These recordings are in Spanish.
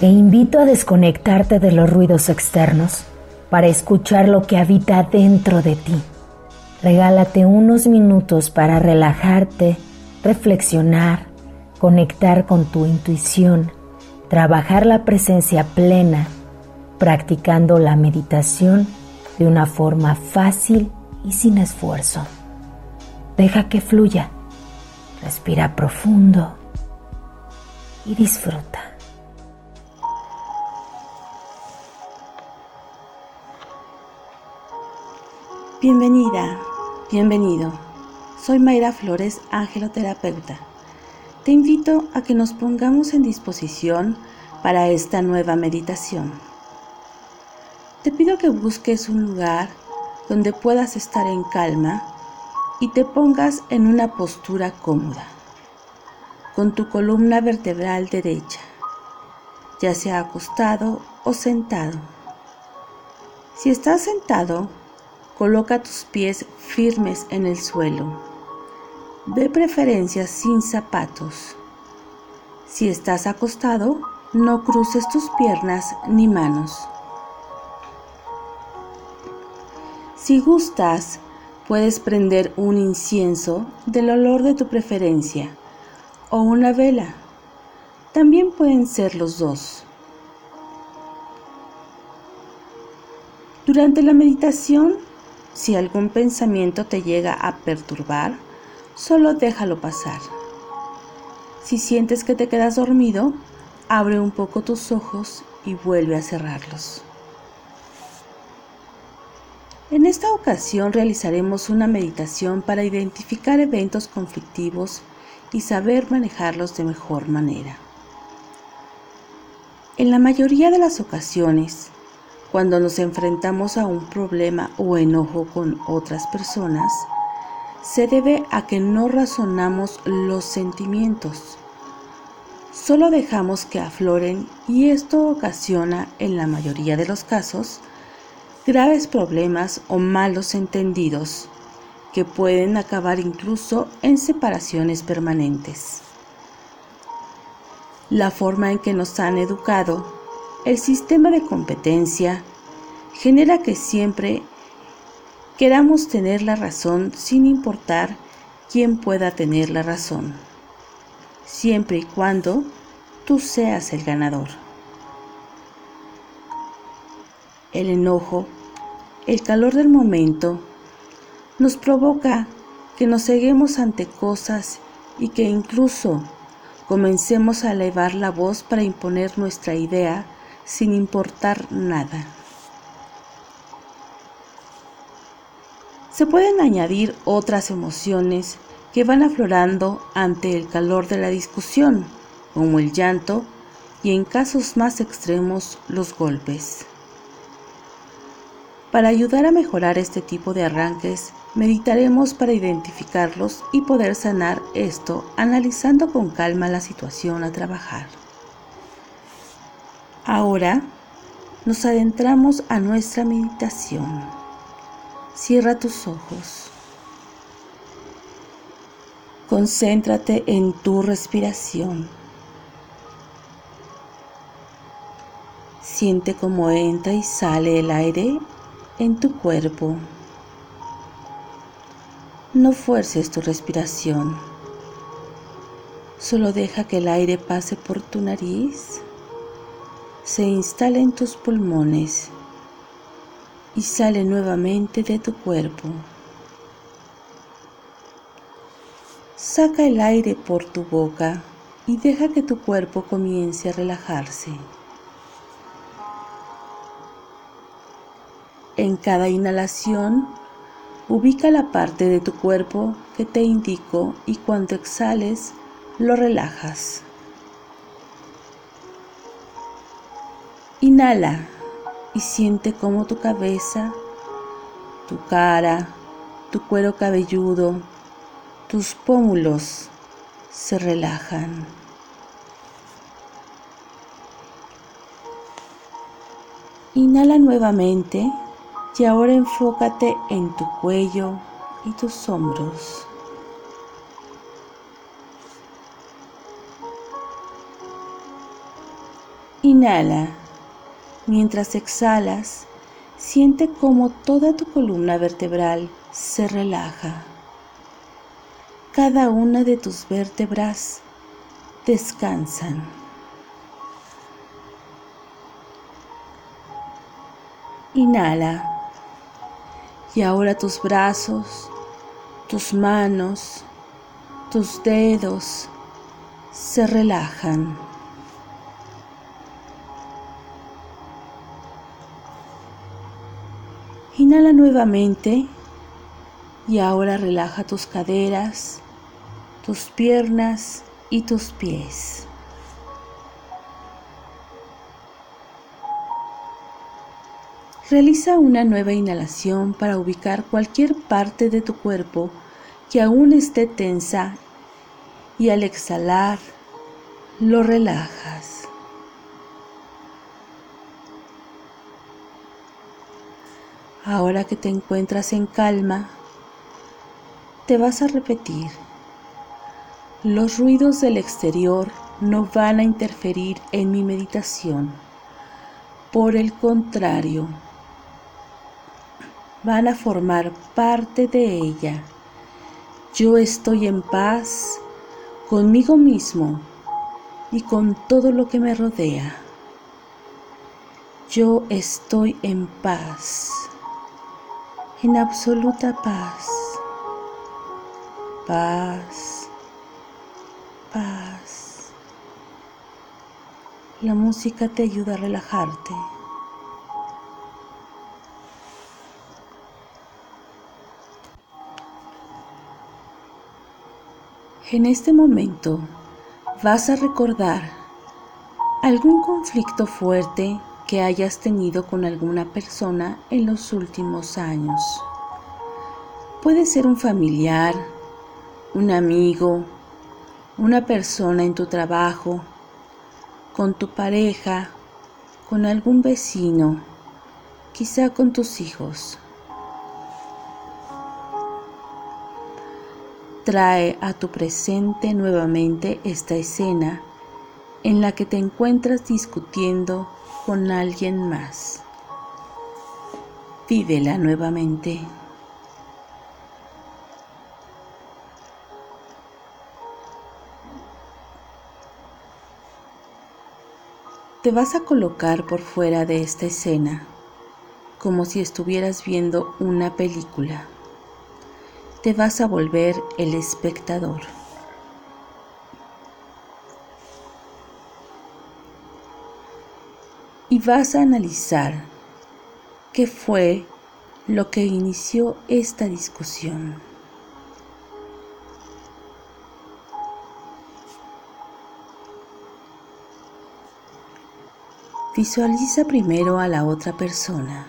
Te invito a desconectarte de los ruidos externos para escuchar lo que habita dentro de ti. Regálate unos minutos para relajarte, reflexionar, conectar con tu intuición, trabajar la presencia plena, practicando la meditación de una forma fácil y sin esfuerzo. Deja que fluya, respira profundo y disfruta. Bienvenida, bienvenido. Soy Mayra Flores, angeloterapeuta. Te invito a que nos pongamos en disposición para esta nueva meditación. Te pido que busques un lugar donde puedas estar en calma y te pongas en una postura cómoda, con tu columna vertebral derecha, ya sea acostado o sentado. Si estás sentado, Coloca tus pies firmes en el suelo. De preferencia sin zapatos. Si estás acostado, no cruces tus piernas ni manos. Si gustas, puedes prender un incienso del olor de tu preferencia o una vela. También pueden ser los dos. Durante la meditación, si algún pensamiento te llega a perturbar, solo déjalo pasar. Si sientes que te quedas dormido, abre un poco tus ojos y vuelve a cerrarlos. En esta ocasión realizaremos una meditación para identificar eventos conflictivos y saber manejarlos de mejor manera. En la mayoría de las ocasiones, cuando nos enfrentamos a un problema o enojo con otras personas, se debe a que no razonamos los sentimientos. Solo dejamos que afloren y esto ocasiona, en la mayoría de los casos, graves problemas o malos entendidos que pueden acabar incluso en separaciones permanentes. La forma en que nos han educado el sistema de competencia genera que siempre queramos tener la razón sin importar quién pueda tener la razón, siempre y cuando tú seas el ganador. El enojo, el calor del momento, nos provoca que nos ceguemos ante cosas y que incluso comencemos a elevar la voz para imponer nuestra idea sin importar nada. Se pueden añadir otras emociones que van aflorando ante el calor de la discusión, como el llanto y en casos más extremos los golpes. Para ayudar a mejorar este tipo de arranques, meditaremos para identificarlos y poder sanar esto analizando con calma la situación a trabajar. Ahora nos adentramos a nuestra meditación. Cierra tus ojos. Concéntrate en tu respiración. Siente cómo entra y sale el aire en tu cuerpo. No fuerces tu respiración. Solo deja que el aire pase por tu nariz se instala en tus pulmones y sale nuevamente de tu cuerpo. Saca el aire por tu boca y deja que tu cuerpo comience a relajarse. En cada inhalación, ubica la parte de tu cuerpo que te indico y cuando exhales, lo relajas. Inhala y siente cómo tu cabeza, tu cara, tu cuero cabelludo, tus pómulos se relajan. Inhala nuevamente y ahora enfócate en tu cuello y tus hombros. Inhala. Mientras exhalas, siente cómo toda tu columna vertebral se relaja. Cada una de tus vértebras descansan. Inhala. Y ahora tus brazos, tus manos, tus dedos se relajan. Inhala nuevamente y ahora relaja tus caderas, tus piernas y tus pies. Realiza una nueva inhalación para ubicar cualquier parte de tu cuerpo que aún esté tensa y al exhalar lo relajas. Ahora que te encuentras en calma, te vas a repetir. Los ruidos del exterior no van a interferir en mi meditación. Por el contrario, van a formar parte de ella. Yo estoy en paz conmigo mismo y con todo lo que me rodea. Yo estoy en paz, en absoluta paz, paz, paz. La música te ayuda a relajarte. En este momento vas a recordar algún conflicto fuerte que hayas tenido con alguna persona en los últimos años. Puede ser un familiar, un amigo, una persona en tu trabajo, con tu pareja, con algún vecino, quizá con tus hijos. trae a tu presente nuevamente esta escena en la que te encuentras discutiendo con alguien más. Vívela nuevamente. Te vas a colocar por fuera de esta escena, como si estuvieras viendo una película te vas a volver el espectador. Y vas a analizar qué fue lo que inició esta discusión. Visualiza primero a la otra persona.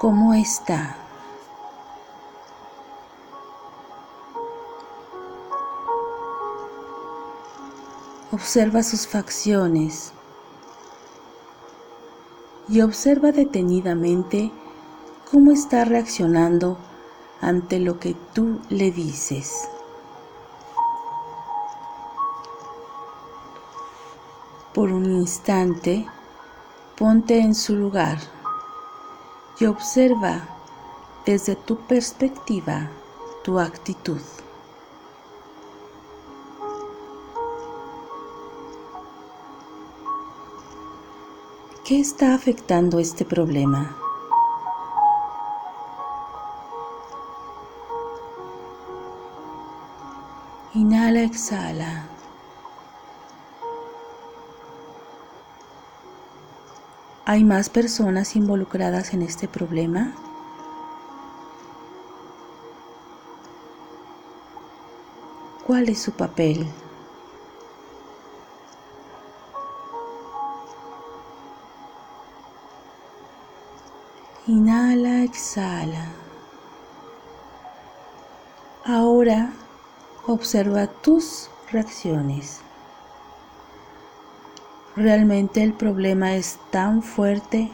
¿Cómo está? Observa sus facciones y observa detenidamente cómo está reaccionando ante lo que tú le dices. Por un instante, ponte en su lugar y observa desde tu perspectiva tu actitud. ¿Qué está afectando este problema? Inhala, exhala. ¿Hay más personas involucradas en este problema? ¿Cuál es su papel? Inhala, exhala. Ahora observa tus reacciones. ¿Realmente el problema es tan fuerte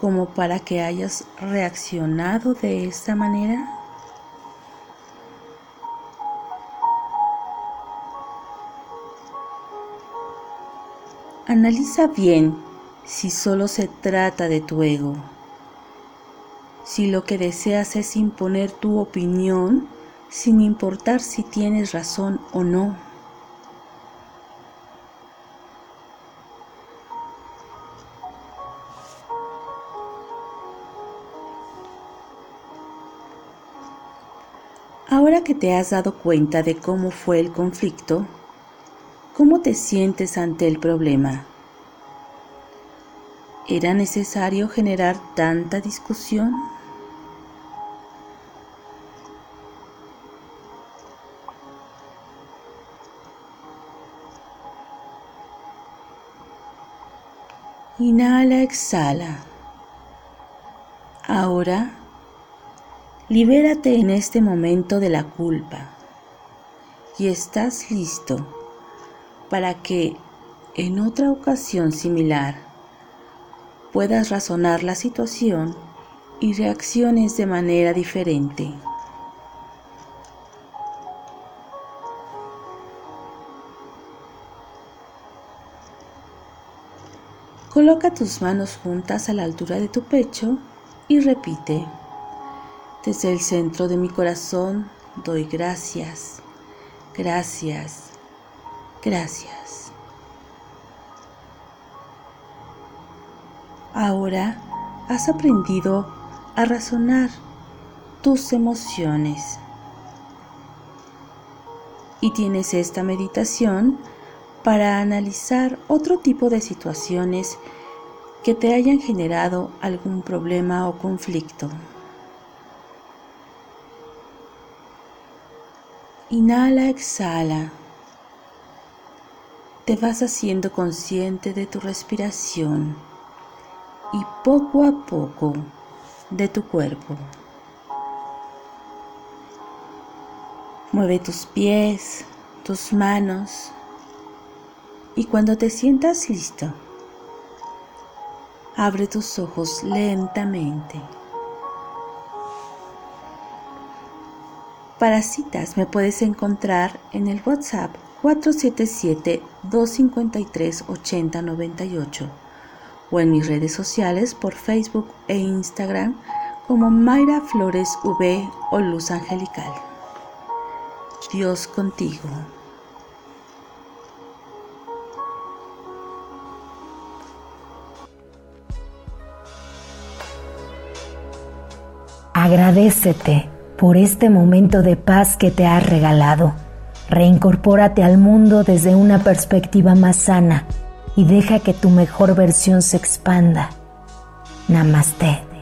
como para que hayas reaccionado de esta manera? Analiza bien si solo se trata de tu ego, si lo que deseas es imponer tu opinión sin importar si tienes razón o no. Ahora que te has dado cuenta de cómo fue el conflicto, ¿cómo te sientes ante el problema? ¿Era necesario generar tanta discusión? Inhala, exhala. Ahora Libérate en este momento de la culpa y estás listo para que en otra ocasión similar puedas razonar la situación y reacciones de manera diferente. Coloca tus manos juntas a la altura de tu pecho y repite. Desde el centro de mi corazón doy gracias, gracias, gracias. Ahora has aprendido a razonar tus emociones y tienes esta meditación para analizar otro tipo de situaciones que te hayan generado algún problema o conflicto. Inhala, exhala. Te vas haciendo consciente de tu respiración y poco a poco de tu cuerpo. Mueve tus pies, tus manos y cuando te sientas listo, abre tus ojos lentamente. Para citas me puedes encontrar en el WhatsApp 477-253-8098 o en mis redes sociales por Facebook e Instagram como Mayra Flores V o Luz Angelical. Dios contigo. Agradecete por este momento de paz que te has regalado. Reincorpórate al mundo desde una perspectiva más sana y deja que tu mejor versión se expanda. Namaste.